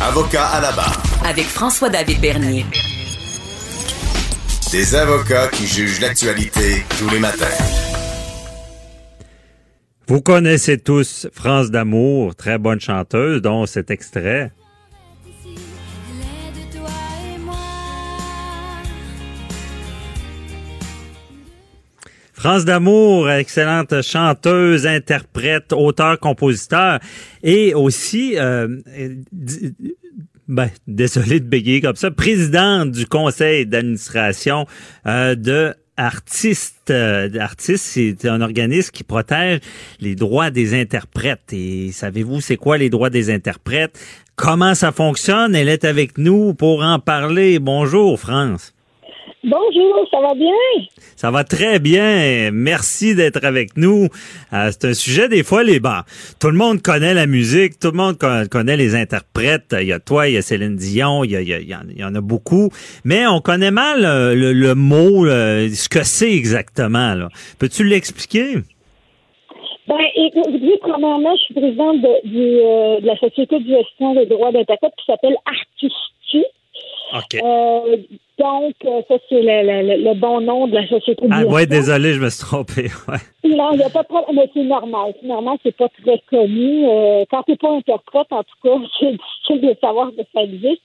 Avocat à la barre. Avec François-David Bernier. Des avocats qui jugent l'actualité tous les matins. Vous connaissez tous France d'amour, très bonne chanteuse, dont cet extrait. France d'amour, excellente chanteuse, interprète, auteur, compositeur et aussi, euh, ben, désolé de bégayer comme ça, présidente du conseil d'administration euh, de Artistes. Euh, Artistes, c'est un organisme qui protège les droits des interprètes. Et savez-vous, c'est quoi les droits des interprètes? Comment ça fonctionne? Elle est avec nous pour en parler. Bonjour, France. Bonjour, ça va bien? Ça va très bien. Merci d'être avec nous. Euh, c'est un sujet, des fois, les bas. Tout le monde connaît la musique, tout le monde connaît les interprètes. Il y a toi, il y a Céline Dion, il y, a, il y, en, a beaucoup. Mais on connaît mal euh, le, mot, ce que c'est exactement. Peux-tu l'expliquer? Ben, écoutez, premièrement, je suis présidente de, euh, de la Société de gestion des droits d'interprètes qui s'appelle Artisti. OK. Euh, donc, euh, ça, c'est le, le, bon nom de la société. Ah, oui, désolé, je me suis trompé. Ouais. Non, il n'y a pas de problème. Mais c'est normal. C'est normal, c'est pas très connu. Euh, quand tu n'es pas interprète, en tout cas, c'est difficile de savoir que ça existe.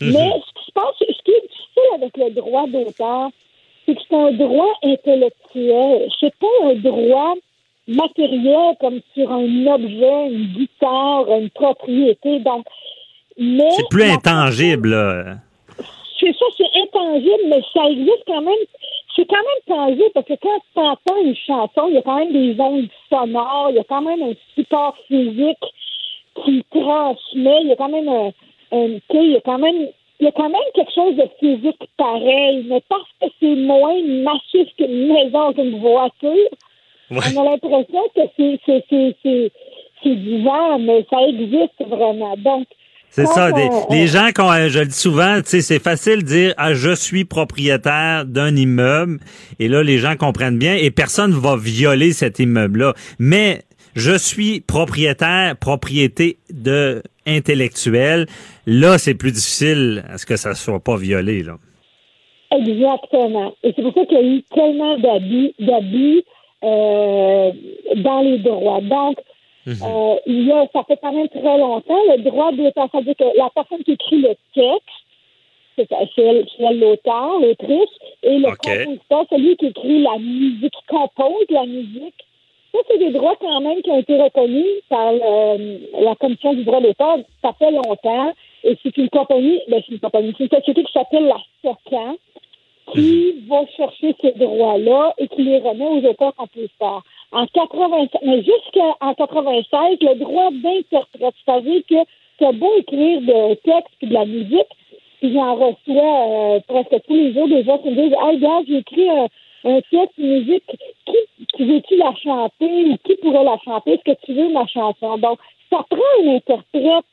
Mhm. Mais ce qui se passe, ce qui est difficile avec le droit d'auteur, c'est que c'est un droit intellectuel. C'est pas un droit matériel comme sur un objet, une guitare, une propriété. Donc, mais. C'est plus intangible, là intangible, mais ça existe quand même. C'est quand même tangible parce que quand tu entends une chanson, il y a quand même des ondes sonores, il y a quand même un support physique qui transmet, il y a quand même un, un il y a quand même il y a quand même quelque chose de physique pareil, mais parce que c'est moins massif qu'une maison, qu'une voiture, on a l'impression que c'est, c'est, c'est, c'est, c'est divers, mais ça existe vraiment. Donc, c'est ça. les gens, quand euh, je le dis souvent, c'est facile de dire ah je suis propriétaire d'un immeuble et là les gens comprennent bien et personne va violer cet immeuble-là. Mais je suis propriétaire, propriété de intellectuelle. Là, c'est plus difficile à ce que ça soit pas violé là. Exactement. Et c'est pour ça qu'il y a eu tellement d'abus, d'abus euh, dans les droits. Donc Mhm. Euh, il y a, ça fait quand même très longtemps, le droit d'auteur, c'est-à-dire que la personne qui écrit le texte, c'est elle, l'auteur, l'autrice, et le compositeur, celui qui écrit la musique, qui compose la musique. Ça, c'est des droits quand même qui ont été reconnus par la Commission du droit d'auteur. Ça fait longtemps. Et c'est une compagnie, ben c'est une compagnie, c'est une société qui s'appelle la SOCAN qui mhm. va chercher ces droits-là et qui les remet aux auteurs compositeurs en 87, mais jusqu'en 96, le droit d'interprète, c'est-à-dire que as beau écrire de textes et de la musique, puis j'en reçois euh, presque tous les jours des gens qui me disent Hey, gars, j'ai écrit un, texte, une musique, qui, qui veux-tu la chanter ou qui pourrait la chanter? Est-ce que tu veux ma chanson? Donc, ça prend un interprète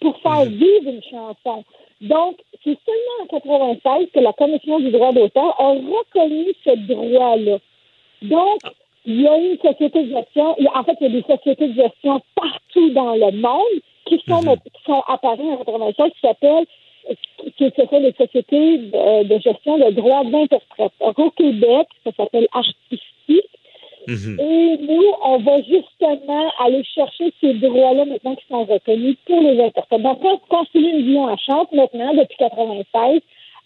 pour faire mhm. vivre une chanson. Donc, c'est seulement en 96 que la Commission du droit d'auteur a reconnu ce droit-là. Donc, il y a une société de gestion, en fait, il y a des sociétés de gestion partout dans le monde qui sont, mhm. qui sont apparues en 96 qui s'appellent qui s'appellent les sociétés de, gestion de droits d'interprète. Au Québec, ça s'appelle Artistique. Mhm. Et nous, on va justement aller chercher ces droits-là maintenant qui sont reconnus pour les interprètes. Donc, quand Céline Dion à chante maintenant, depuis 96,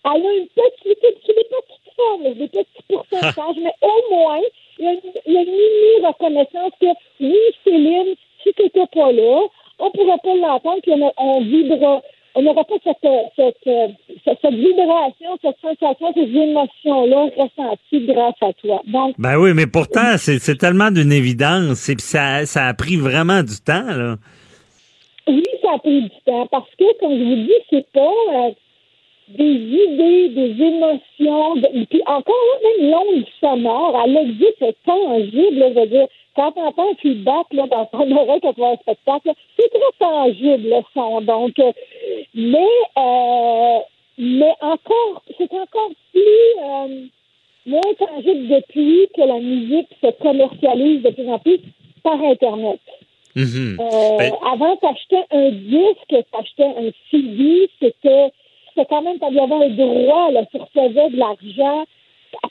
elle a une petite, des petites formes, des petits pourcentages, mais au moins, il y a une, mini reconnaissance que oui, Céline, si tu n'étais pas là, on ne pourrait pas l'entendre, puis on, on. On n'aura pas cette, cette, cette, vibration, cette sensation, ces émotions-là ressenties grâce à toi. Donc, ben oui, mais pourtant, c'est tellement d'une évidence. Et puis ça, ça a pris vraiment du temps, là. Oui, ça a pris du temps. Parce que, comme je vous dis, c'est pas. Euh, des idées, des émotions, de, puis encore même l'onde sonore, elle existe, c'est tangible, là, je veux dire, quand on entend un feedback là, dans ton oreille quand vois un spectacle, c'est très tangible le son. Donc, euh, mais euh, mais encore, c'est encore plus euh, moins tangible depuis que la musique se commercialise de plus en plus par Internet. Mhm. Euh, Ben- Avant, t'achetais un disque, t'achetais un CD, c'était c'était quand même, y avait un droit, là, tu recevais de l'argent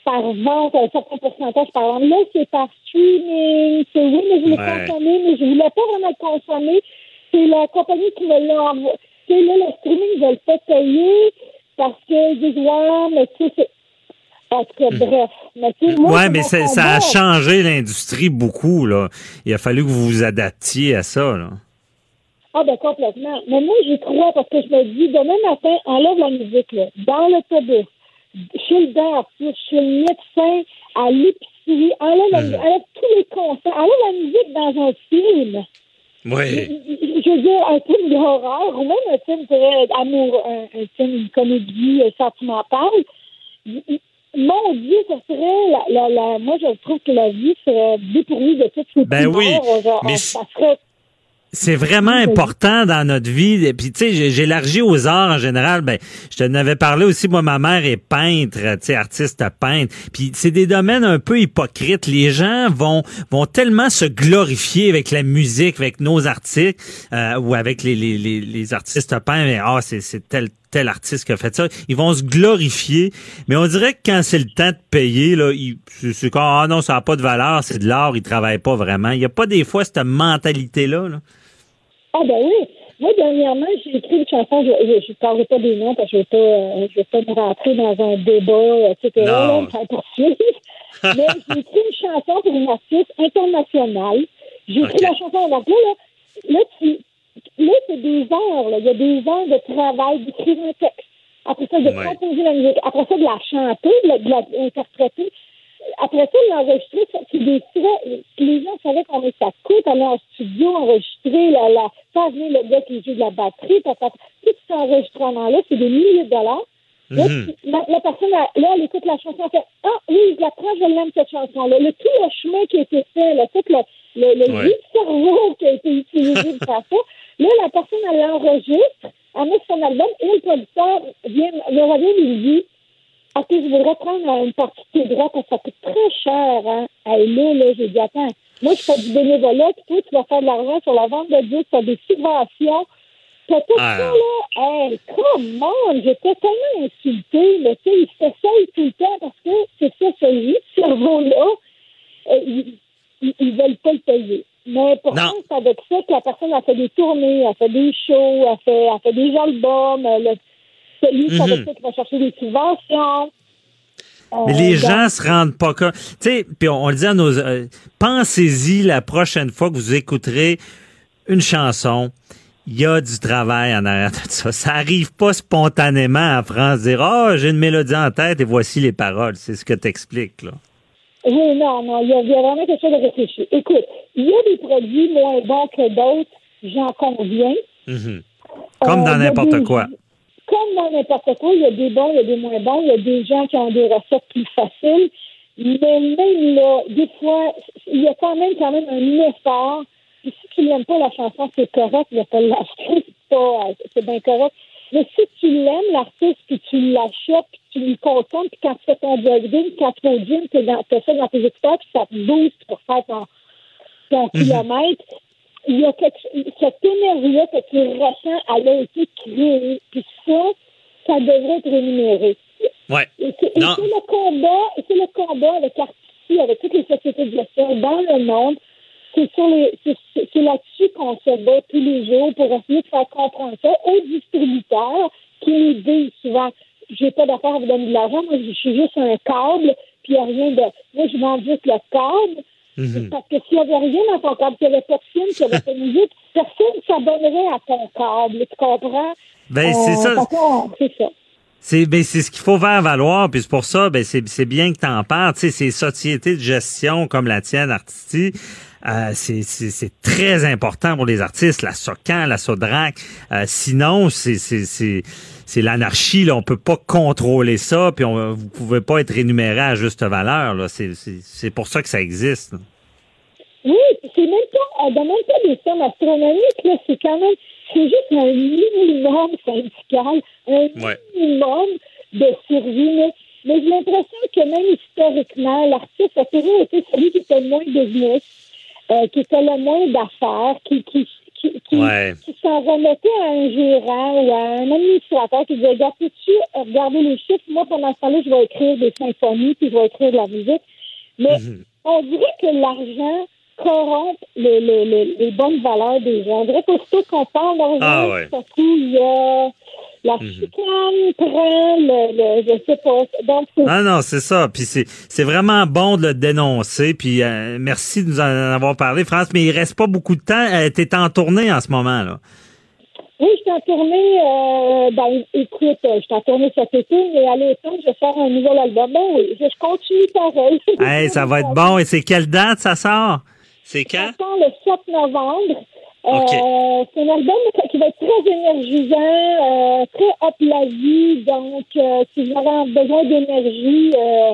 par vente, un certain pourcentage par. Là, c'est par streaming, c'est oui, mais je l'ai Ouais. consommé, mais je voulais pas vraiment le consommer. C'est la compagnie qui me l'a envoyé. Sais, là, le streaming, je le fais payer parce que je dis, ouais, mais tu sais, c'est... En tout cas, bref. Mais moi, Hmm. Ouais, c'est mais c'est- ça a changé l'industrie beaucoup, là. Il a fallu que vous vous adaptiez à ça, là. Ah, ben complètement. Mais moi, j'y crois parce que je me dis, demain matin, enlève la musique, là, dans l'autobus, chez le dentiste, chez le médecin, à l'épicerie, enlève, la, Mhm. enlève tous les concerts, enlève la musique dans un film. Oui. Je veux dire, un film d'horreur ou même un film très amour, un, un film, une comédie euh, sentimentale. Mon Dieu, ça serait la, la, la- moi je trouve que la vie serait dépourvue de toutes ces Ben oui, ça serait C'est vraiment important dans notre vie. Et Puis tu sais, élargi aux arts en général. Ben, je te n'avais parlé aussi. Moi, ma mère est peintre, tu sais, artiste peintre. Puis c'est des domaines un peu hypocrites. Les gens vont vont tellement se glorifier avec la musique, avec nos articles euh, ou avec les, les, les, les artistes peintres. Mais, Ah, c'est c'est tel tel artiste qui a fait ça. Ils vont se glorifier. Mais on dirait que quand c'est le temps de payer, là, ils- c'est c'est comme ah non, ça n'a pas de valeur, c'est de l'art, ils travaillent pas vraiment. Il y a pas des fois cette mentalité là. là. Ah ben oui. Moi, dernièrement, j'ai écrit une chanson, je ne parlerai pas des noms parce que je ne vais, euh, vais pas me rentrer dans un débat, etc. Non. Là, poursuivre. Mais j'ai écrit une chanson pour une artiste internationale. J'ai écrit la chanson en anglais, là. Là, tu, là c'est des heures, là. Il y a des heures de travail, d'écrire un texte. Après ça, de Ouais. composer la musique. Après ça, de la chanter, de la- de la- interpréter. Après ça, l'enregistrer, c'est des frais. Les gens savaient combien ça coûte aller en studio, enregistrer, la, la, le gars qui joue de la batterie, papa. Tout cet enregistrement-là, c'est des milliers de dollars. Là, Mhm. la, la personne, elle- là, elle écoute la chanson, elle fait Ah, oui, je la prends, je l'aime, cette chanson-là. Le, tout le chemin qui a été fait, là, tout le, le, Ouais. cerveau qui a été utilisé pour faire ça. Là, la personne, elle l'enregistre, elle met son album, et le producteur vient, me revient et lui dit OK, je voudrais prendre une partie de tes droits parce que ça coûte très cher, hein. Hey, là, là, j'ai dit, attends, moi, je fais du bénévolat, puis toi, tu vas faire de l'argent sur la vente de disques, tu as des subventions. T'as tout Ah. ça, là. Hey, come on! J'étais tellement insultée, mais tu sais, ils s'essayent tout le temps parce que c'est ça, ce jus de cerveau-là, euh, ils, ils, ils veulent pas le payer. Mais pourtant, c'est avec ça que la personne a fait des tournées, a fait des shows, a fait, a fait des albums, celui avec Mhm. ça qui va chercher des subventions. Mais Euh, les donc, gens se rendent pas compte. Tu sais, puis on, on le dit à nos... euh, Pensez-y la prochaine fois que vous écouterez une chanson. Il y a du travail en arrière de ça. Ça arrive pas spontanément en France dire « Ah, j'ai une mélodie en tête et voici les paroles. » C'est ce que t'expliques, là. Oui, non, non, il y, a, il y a vraiment quelque chose de réfléchi. Écoute, il y a des produits moins bons que d'autres, j'en conviens. Mhm. Comme Euh, dans a n'importe quoi. Comme dans n'importe quoi, il y a des bons, il y a des moins bons, il y a des gens qui ont des recettes plus faciles. Mais même là, des fois, il y a quand même, quand même un effort. Puis si tu n'aimes pas la chanson, c'est correct, a pas l'acheter, c'est pas, c'est bien correct. Mais si tu l'aimes, l'artiste, puis tu l'achètes, puis tu lui consommes, puis quand tu fais ton jogging, quand tu vas au gym, tu as ça dans tes écouteurs, puis ça te booste pour faire ton, ton kilomètre, il y a quelque, cette énergie-là que tu ressens, elle a été créée. Puis ça, ça devrait être rémunéré. Ouais. Et c'est le combat, et c'est le combat avec Artisti, avec toutes les sociétés de gestion dans le monde. C'est sur les, c'est, là-dessus qu'on se bat tous les jours pour essayer de faire comprendre ça aux distributeurs qui nous disent souvent, j'ai pas d'affaire à vous donner de l'argent, moi je suis juste un câble, puis il n'y a rien de, moi je vends juste le câble. Mhm. Parce que s'il n'y avait rien dans ton câble, qu'il n'y avait pas de film, qu'il n'y avait pas de musique, personne ne s'abonnerait à ton câble, tu comprends? Ben, c'est Euh, ça. C'est ça. C'est ben, c'est ce qu'il faut faire valoir, puis c'est pour ça, ben c'est c'est bien que t'en parles. Tu sais, ces sociétés de gestion comme la tienne, Artisti, euh, c'est c'est très important pour les artistes. La Socan, la Sodrac. Euh, sinon, c'est c'est c'est c'est l'anarchie. Là, on peut pas contrôler ça, puis on vous pouvez pas être rémunéré à juste valeur. Là, c'est pour ça que ça existe. là. Oui, c'est même pas, on demande pas des sommes astronomiques, là, c'est quand même, c'est juste un minimum syndical, un Ouais. minimum de survie, mais, mais j'ai l'impression que même historiquement, l'artiste a toujours été celui qui était le moins business. euh, qui était le moins d'affaires, qui, qui, qui, qui, Ouais. qui s'en remettait à un gérant ou à un administrateur qui disait, regarde, peux-tu regarder les chiffres? Moi, pendant ce temps-là, je vais écrire des symphonies, puis je vais écrire de la musique. Mais Mhm. on dirait que l'argent corrompt les, les, les, les bonnes valeurs des gens. On dirait qu'aussitôt qu'on parle d'argent, Ah ouais. tout à coup, il y a la chicane prend le, le, je sais pas. Donc, Ah non, c'est ça. Puis c'est vraiment bon de le dénoncer. Puis euh, merci de nous en avoir parlé, France. Mais il reste pas beaucoup de temps. Euh, T'es en tournée en ce moment là. Oui, je suis en tournée, euh, ben, écoute, je suis en tournée cet été, mais à l'automne, je vais faire un nouvel album. Ben oui, je, je continue pareil. Hey, ça va être bon. Et c'est quelle date ça sort? C'est quand? Le 7 novembre. Euh, OK. c'est un album qui va être très énergisant, euh, très up la vie. Donc, euh, si vous avez besoin d'énergie, euh,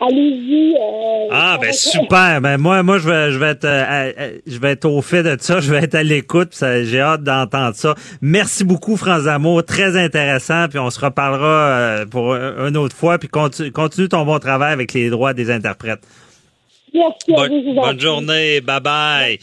allez-y. euh, Ah ben super. Ben moi moi je vais je vais être euh, je vais être au fait de ça. Je vais être à l'écoute. J'ai hâte d'entendre ça. Merci beaucoup France Amour. Très intéressant. Puis on se reparlera euh, pour un- une autre fois. Puis continue, continue ton bon travail avec les droits des interprètes. Merci à vous, je Bonne, journée. Bye bye.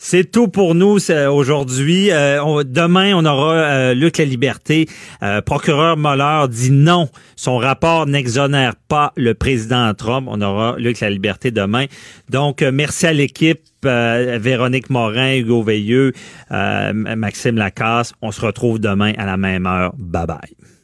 C'est tout pour nous aujourd'hui. Euh, demain, on aura euh, Luc La Liberté. Euh, procureur Moller dit non. Son rapport n'exonère pas le président Trump. On aura Luc La Liberté demain. Donc, merci à l'équipe. Véronique Morin, Hugo Veilleux, Maxime Lacasse. On se retrouve demain à la même heure. Bye bye.